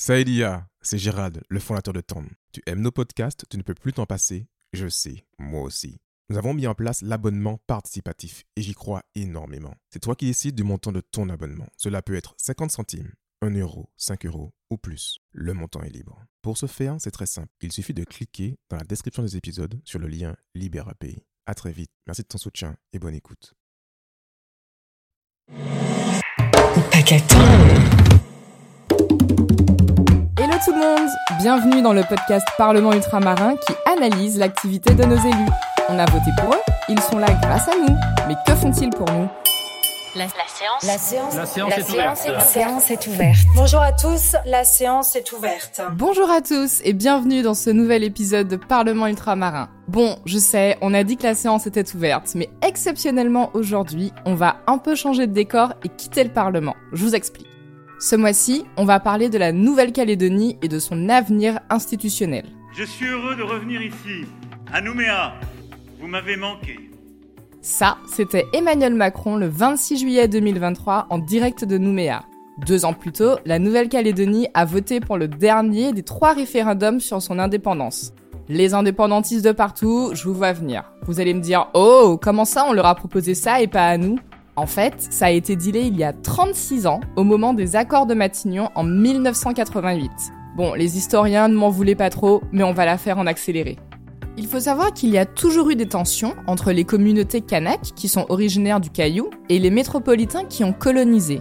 Saïdia, c'est Gérald, le fondateur de Tom. Tu aimes nos podcasts, tu ne peux plus t'en passer Je sais, moi aussi. Nous avons mis en place l'abonnement participatif et j'y crois énormément. C'est toi qui décides du montant de ton abonnement. Cela peut être 50 centimes, 1 euro, 5 euros ou plus. Le montant est libre. Pour ce faire, c'est très simple. Il suffit de cliquer dans la description des épisodes sur le lien LibéraPay. À très vite. Merci de ton soutien et bonne écoute. Hello tout le monde Bienvenue dans le podcast Parlement ultramarin qui analyse l'activité de nos élus. On a voté pour eux, ils sont là grâce à nous. Mais que font-ils pour nous? La, séance. La séance, La séance la est séance ouverte. la séance est ouverte. Bonjour à tous, la séance est ouverte. Bonjour à tous et bienvenue dans ce nouvel épisode de Parlement ultramarin. Bon, je sais, on a dit que la séance était ouverte, mais exceptionnellement aujourd'hui, on va un peu changer de décor et quitter le Parlement. Je vous explique. Ce mois-ci, on va parler de la Nouvelle-Calédonie et de son avenir institutionnel. Je suis heureux de revenir ici, à Nouméa. Vous m'avez manqué. Ça, c'était Emmanuel Macron le 26 juillet 2023 en direct de Nouméa. Deux ans plus tôt, la Nouvelle-Calédonie a voté pour le dernier des trois référendums sur son indépendance. Les indépendantistes de partout, je vous vois venir. Vous allez me dire, oh, comment ça on leur a proposé ça et pas à nous? En fait, ça a été dealé il y a 36 ans, au moment des accords de Matignon en 1988. Bon, les historiens ne m'en voulaient pas trop, mais on va la faire en accéléré. Il faut savoir qu'il y a toujours eu des tensions entre les communautés kanaks, qui sont originaires du Caillou, et les métropolitains qui ont colonisé.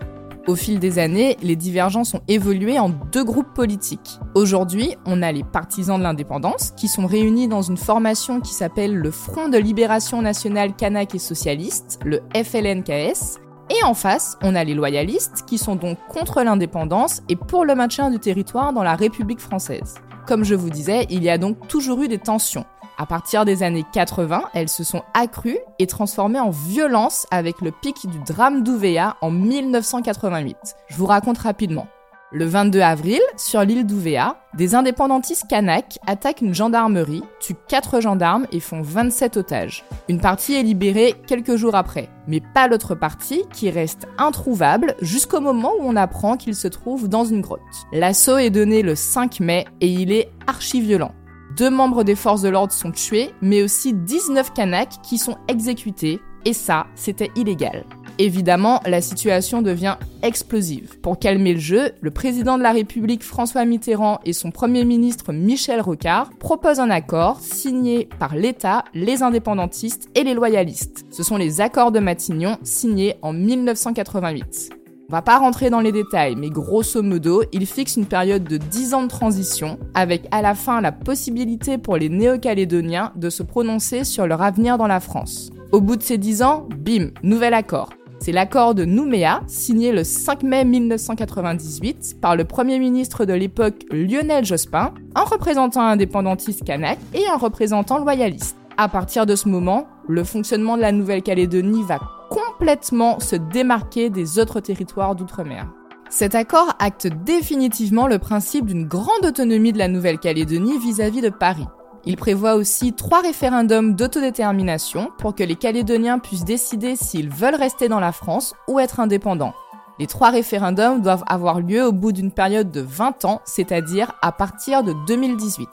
Au fil des années, les divergences ont évolué en deux groupes politiques. Aujourd'hui, on a les partisans de l'indépendance, qui sont réunis dans une formation qui s'appelle le Front de Libération Nationale Kanak et Socialiste, le FLNKS, et en face, on a les loyalistes, qui sont donc contre l'indépendance et pour le maintien du territoire dans la République française. Comme je vous disais, il y a donc toujours eu des tensions. À partir des années 80, elles se sont accrues et transformées en violence avec le pic du drame d'Ouvéa en 1988. Je vous raconte rapidement. Le 22 avril, sur l'île d'Ouvéa, des indépendantistes kanaks attaquent une gendarmerie, tuent 4 gendarmes et font 27 otages. Une partie est libérée quelques jours après, mais pas l'autre partie qui reste introuvable jusqu'au moment où on apprend qu'il se trouve dans une grotte. L'assaut est donné le 5 mai et il est archi-violent. Deux membres des forces de l'ordre sont tués, mais aussi 19 Kanaks qui sont exécutés, et ça, c'était illégal. Évidemment, la situation devient explosive. Pour calmer le jeu, le président de la République François Mitterrand et son premier ministre Michel Rocard proposent un accord signé par l'État, les indépendantistes et les loyalistes. Ce sont les accords de Matignon signés en 1988. On va pas rentrer dans les détails, mais grosso modo, il fixe une période de 10 ans de transition, avec à la fin la possibilité pour les néo-calédoniens de se prononcer sur leur avenir dans la France. Au bout de ces 10 ans, bim, nouvel accord. C'est l'accord de Nouméa, signé le 5 mai 1998 par le premier ministre de l'époque Lionel Jospin, un représentant indépendantiste kanak et un représentant loyaliste. À partir de ce moment, le fonctionnement de la Nouvelle-Calédonie va complètement se démarquer des autres territoires d'outre-mer. Cet accord acte définitivement le principe d'une grande autonomie de la Nouvelle-Calédonie vis-à-vis de Paris. Il prévoit aussi trois référendums d'autodétermination pour que les Calédoniens puissent décider s'ils veulent rester dans la France ou être indépendants. Les trois référendums doivent avoir lieu au bout d'une période de 20 ans, c'est-à-dire à partir de 2018.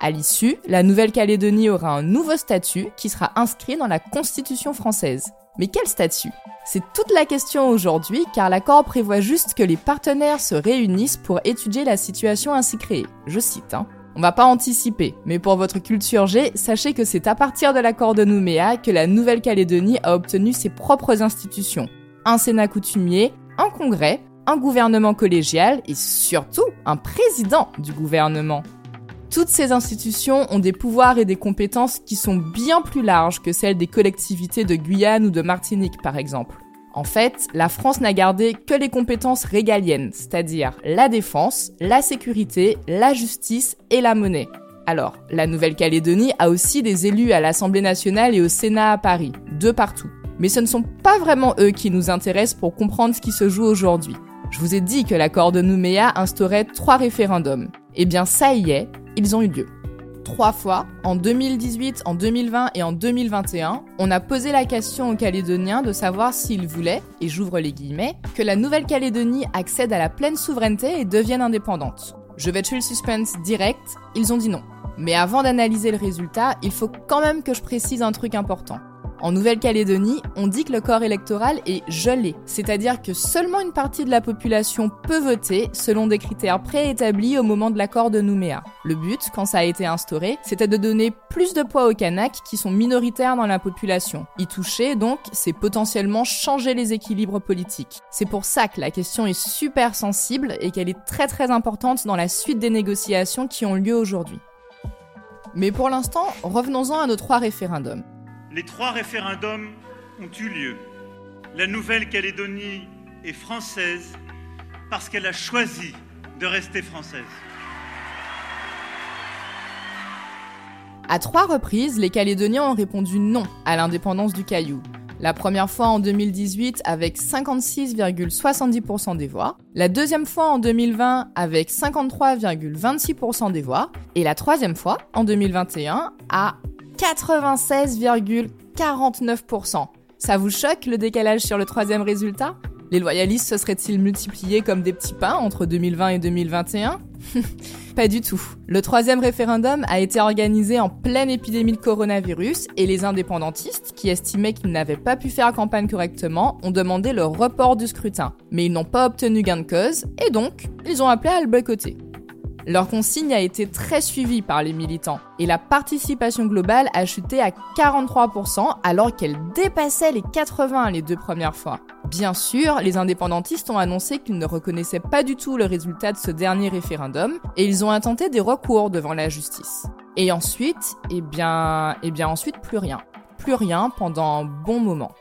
À l'issue, la Nouvelle-Calédonie aura un nouveau statut qui sera inscrit dans la Constitution française. Mais quel statut? C'est toute la question aujourd'hui car l'accord prévoit juste que les partenaires se réunissent pour étudier la situation ainsi créée. Je cite, hein. On va pas anticiper, mais pour votre culture G, sachez que c'est à partir de l'accord de Nouméa que la Nouvelle-Calédonie a obtenu ses propres institutions. Un Sénat coutumier, un congrès, un gouvernement collégial et surtout un président du gouvernement. Toutes ces institutions ont des pouvoirs et des compétences qui sont bien plus larges que celles des collectivités de Guyane ou de Martinique par exemple. En fait, la France n'a gardé que les compétences régaliennes, c'est-à-dire la défense, la sécurité, la justice et la monnaie. Alors, la Nouvelle-Calédonie a aussi des élus à l'Assemblée nationale et au Sénat à Paris, deux partout. Mais ce ne sont pas vraiment eux qui nous intéressent pour comprendre ce qui se joue aujourd'hui. Je vous ai dit que l'accord de Nouméa instaurait trois référendums. Eh bien, ça y est, ils ont eu lieu. Trois fois, en 2018, en 2020 et en 2021, on a posé la question aux Calédoniens de savoir s'ils voulaient, et j'ouvre les guillemets, que la Nouvelle-Calédonie accède à la pleine souveraineté et devienne indépendante. Je vais tuer le suspense direct, ils ont dit non. Mais avant d'analyser le résultat, il faut quand même que je précise un truc important. En Nouvelle-Calédonie, on dit que le corps électoral est gelé, c'est-à-dire que seulement une partie de la population peut voter selon des critères préétablis au moment de l'accord de Nouméa. Le but, quand ça a été instauré, c'était de donner plus de poids aux Kanaks qui sont minoritaires dans la population. Y toucher, donc, c'est potentiellement changer les équilibres politiques. C'est pour ça que la question est super sensible et qu'elle est très très importante dans la suite des négociations qui ont lieu aujourd'hui. Mais pour l'instant, revenons-en à nos trois référendums. Les trois référendums ont eu lieu. La Nouvelle-Calédonie est française parce qu'elle a choisi de rester française. À trois reprises, les Calédoniens ont répondu non à l'indépendance du Caillou. La première fois en 2018 avec 56,70% des voix, la deuxième fois en 2020 avec 53,26% des voix, et la troisième fois en 2021 à 96,49%. Ça vous choque le décalage sur le troisième résultat? Les loyalistes se seraient-ils multipliés comme des petits pains entre 2020 et 2021 Pas du tout. Le troisième référendum a été organisé en pleine épidémie de coronavirus et les indépendantistes, qui estimaient qu'ils n'avaient pas pu faire campagne correctement, ont demandé le report du scrutin. Mais ils n'ont pas obtenu gain de cause et donc, ils ont appelé à le boycotter. Leur consigne a été très suivie par les militants et la participation globale a chuté à 43% alors qu'elle dépassait les 80 les deux premières fois. Bien sûr, les indépendantistes ont annoncé qu'ils ne reconnaissaient pas du tout le résultat de ce dernier référendum et ils ont intenté des recours devant la justice. Et ensuite, eh bien, eh bien ensuite plus rien. Plus rien pendant un bon moment.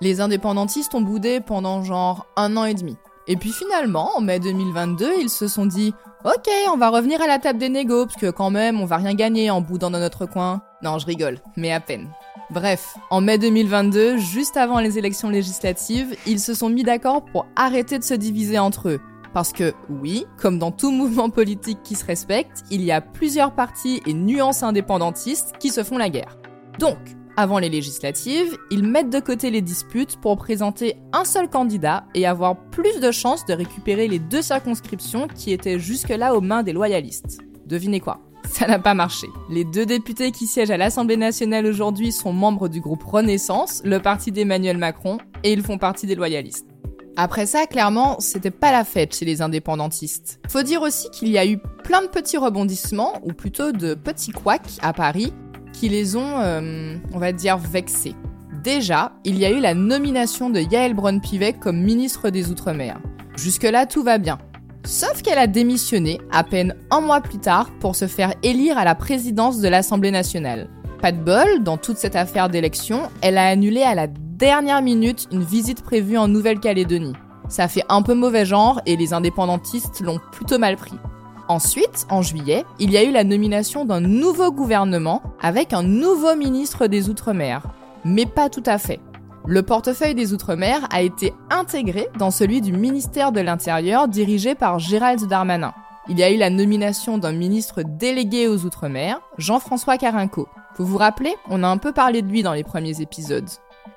Les indépendantistes ont boudé pendant genre un an et demi. Et puis finalement, en mai 2022, ils se sont dit Ok, on va revenir à la table des négos, parce que quand même, on va rien gagner en boudant dans notre coin. Non, je rigole, mais à peine. Bref, en mai 2022, juste avant les élections législatives, ils se sont mis d'accord pour arrêter de se diviser entre eux. Parce que, oui, comme dans tout mouvement politique qui se respecte, il y a plusieurs partis et nuances indépendantistes qui se font la guerre. Donc, avant les législatives, ils mettent de côté les disputes pour présenter un seul candidat et avoir plus de chances de récupérer les deux circonscriptions qui étaient jusque-là aux mains des loyalistes. Devinez quoi? Ça n'a pas marché. Les deux députés qui siègent à l'Assemblée nationale aujourd'hui sont membres du groupe Renaissance, le parti d'Emmanuel Macron, et ils font partie des loyalistes. Après ça, clairement, c'était pas la fête chez les indépendantistes. Faut dire aussi qu'il y a eu plein de petits rebondissements, ou plutôt de petits couacs à Paris, qui les ont, euh, on va dire, vexés. Déjà, il y a eu la nomination de Yael Braun-Pivet comme ministre des Outre-mer. Jusque-là, tout va bien. Sauf qu'elle a démissionné à peine un mois plus tard pour se faire élire à la présidence de l'Assemblée nationale. Pas de bol, dans toute cette affaire d'élection, elle a annulé à la dernière minute une visite prévue en Nouvelle-Calédonie. Ça fait un peu mauvais genre et les indépendantistes l'ont plutôt mal pris. Ensuite, en juillet, il y a eu la nomination d'un nouveau gouvernement avec un nouveau ministre des Outre-mer. Mais pas tout à fait. Le portefeuille des Outre-mer a été intégré dans celui du ministère de l'Intérieur dirigé par Gérald Darmanin. Il y a eu la nomination d'un ministre délégué aux Outre-mer, Jean-François Carinco. Vous vous rappelez, on a un peu parlé de lui dans les premiers épisodes.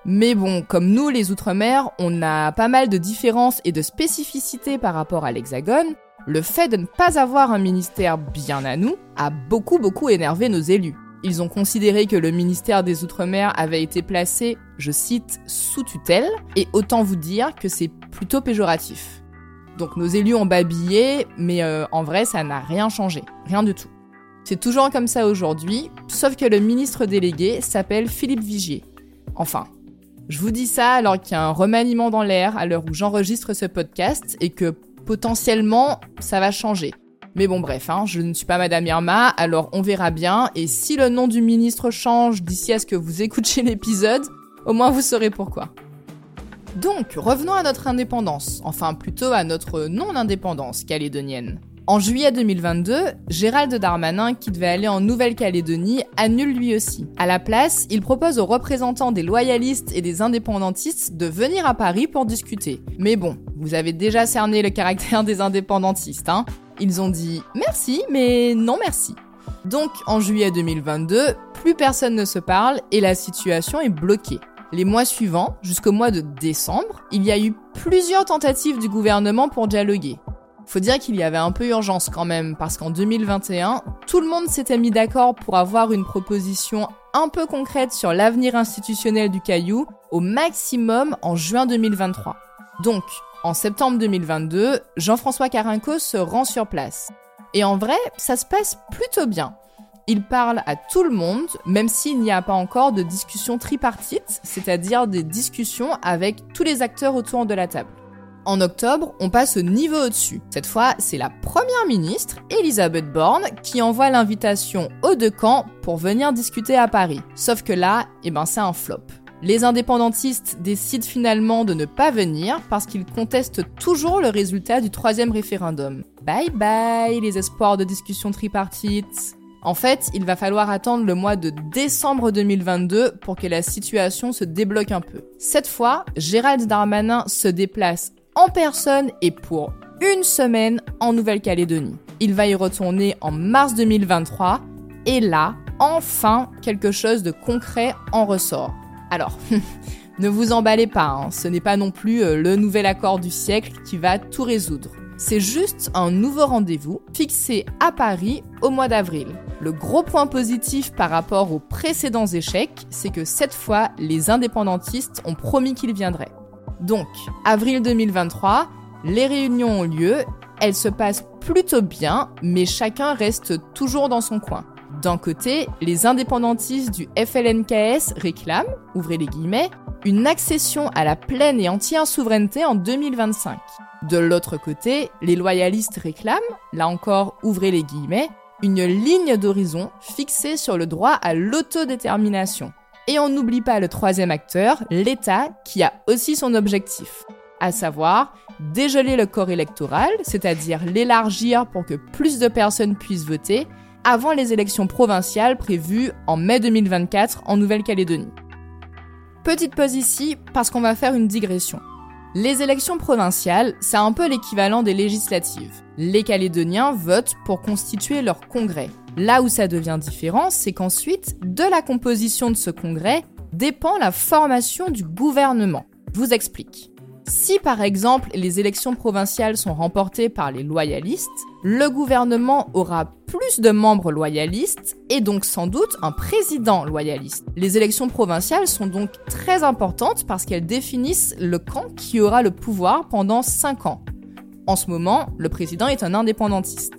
Mais bon, comme nous les Outre-mer, on a pas mal de différences et de spécificités par rapport à l'Hexagone, le fait de ne pas avoir un ministère bien à nous a beaucoup beaucoup énervé nos élus. Ils ont considéré que le ministère des Outre-mer avait été placé, je cite, sous tutelle, et autant vous dire que c'est plutôt péjoratif. Donc nos élus ont babillé, mais euh, en vrai ça n'a rien changé, rien du tout. C'est toujours comme ça aujourd'hui, sauf que le ministre délégué s'appelle Philippe Vigier. Enfin, je vous dis ça alors qu'il y a un remaniement dans l'air à l'heure où j'enregistre ce podcast et que potentiellement, ça va changer. Mais bon, bref, hein, je ne suis pas Madame Irma, alors on verra bien. Et si le nom du ministre change d'ici à ce que vous écoutiez l'épisode, au moins vous saurez pourquoi. Donc, revenons à notre indépendance, enfin plutôt à notre non-indépendance calédonienne. En juillet 2022, Gérald Darmanin, qui devait aller en Nouvelle-Calédonie, annule lui aussi. À la place, il propose aux représentants des loyalistes et des indépendantistes de venir à Paris pour discuter. Mais bon, vous avez déjà cerné le caractère des indépendantistes, hein Ils ont dit merci, mais non merci. Donc, en juillet 2022, plus personne ne se parle et la situation est bloquée. Les mois suivants, jusqu'au mois de décembre, il y a eu plusieurs tentatives du gouvernement pour dialoguer. Faut dire qu'il y avait un peu urgence quand même, parce qu'en 2021, tout le monde s'était mis d'accord pour avoir une proposition un peu concrète sur l'avenir institutionnel du Caillou, au maximum en juin 2023. Donc, en septembre 2022, Jean-François Carinco se rend sur place. Et en vrai, ça se passe plutôt bien. Il parle à tout le monde, même s'il n'y a pas encore de discussion tripartite, c'est-à-dire des discussions avec tous les acteurs autour de la table. En octobre, on passe au niveau au-dessus. Cette fois, c'est la première ministre, Elisabeth Borne, qui envoie l'invitation aux deux camps pour venir discuter à Paris. Sauf que là, eh ben, c'est un flop. Les indépendantistes décident finalement de ne pas venir parce qu'ils contestent toujours le résultat du troisième référendum. Bye bye les espoirs de discussion tripartite. En fait, il va falloir attendre le mois de décembre 2022 pour que la situation se débloque un peu. Cette fois, Gérald Darmanin se déplace en personne et pour une semaine en Nouvelle-Calédonie. Il va y retourner en mars 2023 et là, enfin, quelque chose de concret en ressort. Alors, ne vous emballez pas, hein, ce n'est pas non plus euh, le nouvel accord du siècle qui va tout résoudre. C'est juste un nouveau rendez-vous fixé à Paris au mois d'avril. Le gros point positif par rapport aux précédents échecs, c'est que cette fois, les indépendantistes ont promis qu'ils viendraient. Donc, avril 2023, les réunions ont lieu, elles se passent plutôt bien, mais chacun reste toujours dans son coin. D'un côté, les indépendantistes du FLNKS réclament, ouvrez les guillemets, une accession à la pleine et entière souveraineté en 2025. De l'autre côté, les loyalistes réclament, là encore ouvrez les guillemets, une ligne d'horizon fixée sur le droit à l'autodétermination. Et on n'oublie pas le troisième acteur, l'État, qui a aussi son objectif, à savoir dégeler le corps électoral, c'est-à-dire l'élargir pour que plus de personnes puissent voter, avant les élections provinciales prévues en mai 2024 en Nouvelle-Calédonie. Petite pause ici parce qu'on va faire une digression. Les élections provinciales, c'est un peu l'équivalent des législatives. Les Calédoniens votent pour constituer leur congrès. Là où ça devient différent, c'est qu'ensuite, de la composition de ce congrès dépend la formation du gouvernement. Je vous explique. Si par exemple les élections provinciales sont remportées par les loyalistes, le gouvernement aura plus de membres loyalistes et donc sans doute un président loyaliste. Les élections provinciales sont donc très importantes parce qu'elles définissent le camp qui aura le pouvoir pendant 5 ans. En ce moment, le président est un indépendantiste.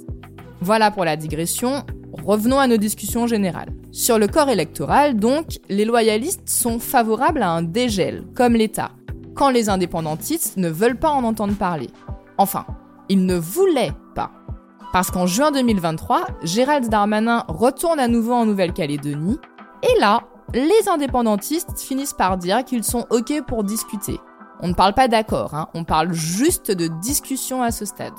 Voilà pour la digression, revenons à nos discussions générales. Sur le corps électoral, donc, les loyalistes sont favorables à un dégel, comme l'État quand les indépendantistes ne veulent pas en entendre parler. Enfin, ils ne voulaient pas. Parce qu'en juin 2023, Gérald Darmanin retourne à nouveau en Nouvelle-Calédonie, et là, les indépendantistes finissent par dire qu'ils sont OK pour discuter. On ne parle pas d'accord, hein, on parle juste de discussion à ce stade.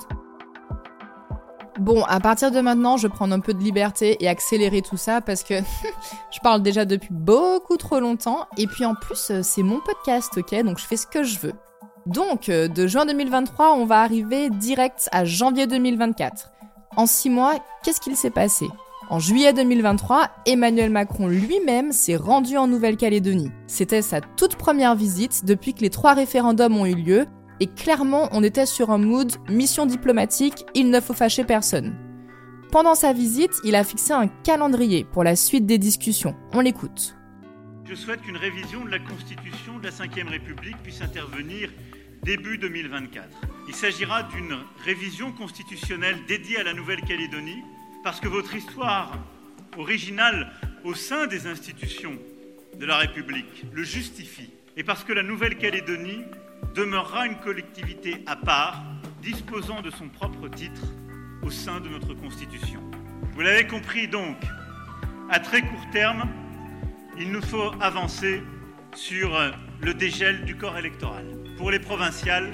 Bon, à partir de maintenant, je prends un peu de liberté et accélérer tout ça parce que je parle déjà depuis beaucoup trop longtemps. Et puis en plus, euh, c'est mon podcast, ok? Donc je fais ce que je veux. Donc, euh, de juin 2023, on va arriver direct à janvier 2024. En six mois, qu'est-ce qu'il s'est passé? En juillet 2023, Emmanuel Macron lui-même s'est rendu en Nouvelle-Calédonie. C'était sa toute première visite depuis que les trois référendums ont eu lieu et clairement, on était sur un mood mission diplomatique, il ne faut fâcher personne. Pendant sa visite, il a fixé un calendrier pour la suite des discussions. On l'écoute. Je souhaite qu'une révision de la Constitution de la Ve République puisse intervenir début 2024. Il s'agira d'une révision constitutionnelle dédiée à la Nouvelle-Calédonie, parce que votre histoire originale au sein des institutions de la République le justifie, et parce que la Nouvelle-Calédonie demeurera une collectivité à part, disposant de son propre titre au sein de notre Constitution. Vous l'avez compris donc, à très court terme, il nous faut avancer sur le dégel du corps électoral pour les provinciales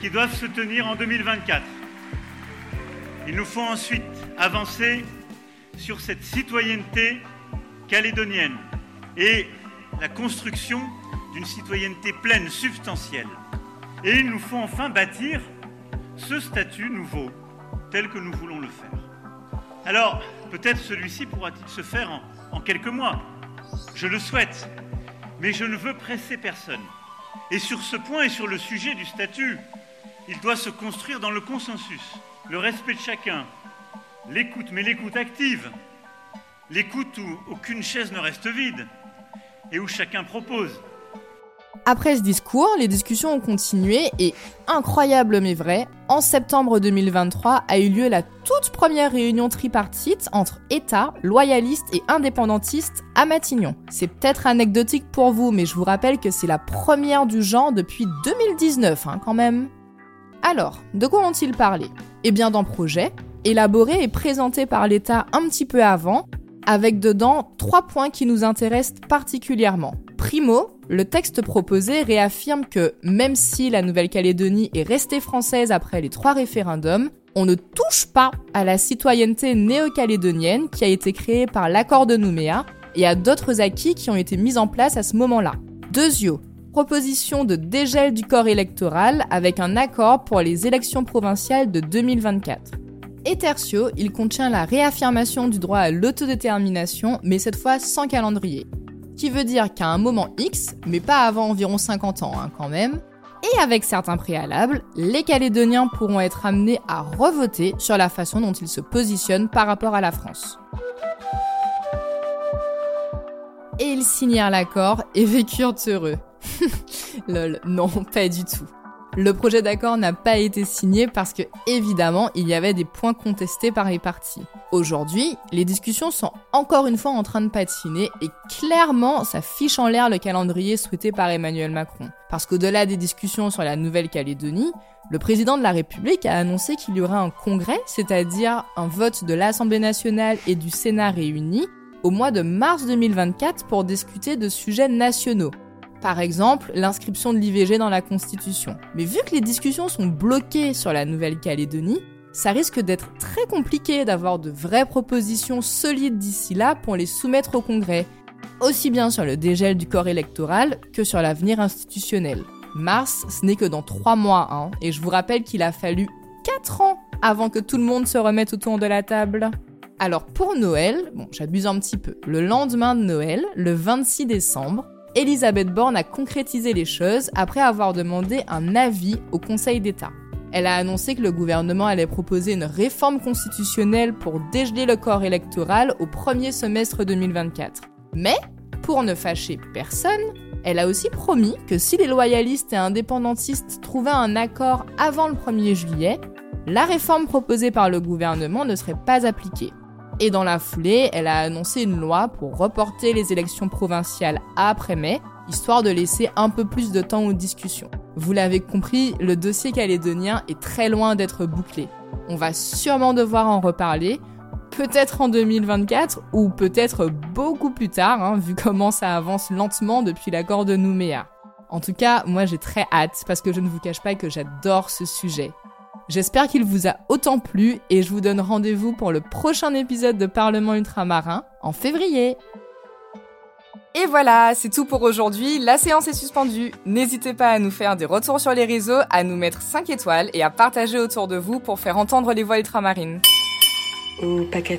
qui doivent se tenir en 2024. Il nous faut ensuite avancer sur cette citoyenneté calédonienne et la construction d'une citoyenneté pleine, substantielle. Et il nous faut enfin bâtir ce statut nouveau tel que nous voulons le faire. Alors, peut-être celui-ci pourra-t-il se faire en, quelques mois. Je le souhaite, mais je ne veux presser personne. Et sur ce point et sur le sujet du statut, il doit se construire dans le consensus, le respect de chacun, l'écoute, mais l'écoute active, l'écoute où aucune chaise ne reste vide et où chacun propose. Après ce discours, les discussions ont continué et, incroyable mais vrai, en septembre 2023 a eu lieu la toute première réunion tripartite entre États, loyalistes et indépendantistes à Matignon. C'est peut-être anecdotique pour vous, mais je vous rappelle que c'est la première du genre depuis 2019 hein, quand même. Alors, de quoi ont-ils parlé? Eh bien d'un projet, élaboré et présenté par l'État un petit peu avant, avec dedans trois points qui nous intéressent particulièrement. Primo, le texte proposé réaffirme que même si la Nouvelle-Calédonie est restée française après les trois référendums, on ne touche pas à la citoyenneté néo-calédonienne qui a été créée par l'accord de Nouméa et à d'autres acquis qui ont été mis en place à ce moment-là. Deuxio, proposition de dégel du corps électoral avec un accord pour les élections provinciales de 2024. Et tertio, il contient la réaffirmation du droit à l'autodétermination, mais cette fois sans calendrier. Qui veut dire qu'à un moment X, mais pas avant environ 50 ans hein, quand même, et avec certains préalables, les Calédoniens pourront être amenés à revoter sur la façon dont ils se positionnent par rapport à la France. Et ils signèrent l'accord et vécurent heureux. Lol, non, pas du tout. Le projet d'accord n'a pas été signé parce que, évidemment, il y avait des points contestés par les parties. Aujourd'hui, les discussions sont encore une fois en train de patiner et clairement, ça fiche en l'air le calendrier souhaité par Emmanuel Macron. Parce qu'au-delà des discussions sur la Nouvelle-Calédonie, le président de la République a annoncé qu'il y aurait un congrès, c'est-à-dire un vote de l'Assemblée nationale et du Sénat réunis, au mois de mars 2024 pour discuter de sujets nationaux, par exemple, l'inscription de l'IVG dans la Constitution. Mais vu que les discussions sont bloquées sur la Nouvelle-Calédonie, ça risque d'être très compliqué d'avoir de vraies propositions solides d'ici là pour les soumettre au Congrès, aussi bien sur le dégel du corps électoral que sur l'avenir institutionnel. Mars, ce n'est que dans trois mois, hein, et je vous rappelle qu'il a fallu quatre ans avant que tout le monde se remette autour de la table. Alors pour Noël, bon j'abuse un petit peu, le lendemain de Noël, le 26 décembre, Elisabeth Borne a concrétisé les choses après avoir demandé un avis au Conseil d'État. Elle a annoncé que le gouvernement allait proposer une réforme constitutionnelle pour dégeler le corps électoral au premier semestre 2024. Mais, pour ne fâcher personne, elle a aussi promis que si les loyalistes et indépendantistes trouvaient un accord avant le 1er juillet, la réforme proposée par le gouvernement ne serait pas appliquée. Et dans la foulée, elle a annoncé une loi pour reporter les élections provinciales après mai, histoire de laisser un peu plus de temps aux discussions. Vous l'avez compris, le dossier calédonien est très loin d'être bouclé. On va sûrement devoir en reparler, peut-être en 2024 ou peut-être beaucoup plus tard, hein, vu comment ça avance lentement depuis l'accord de Nouméa. En tout cas, moi j'ai très hâte parce que je ne vous cache pas que j'adore ce sujet. J'espère qu'il vous a autant plu et je vous donne rendez-vous pour le prochain épisode de Parlement ultramarin en février. Et voilà, c'est tout pour aujourd'hui. La séance est suspendue. N'hésitez pas à nous faire des retours sur les réseaux, à nous mettre 5 étoiles et à partager autour de vous pour faire entendre les voix ultramarines. Au paquet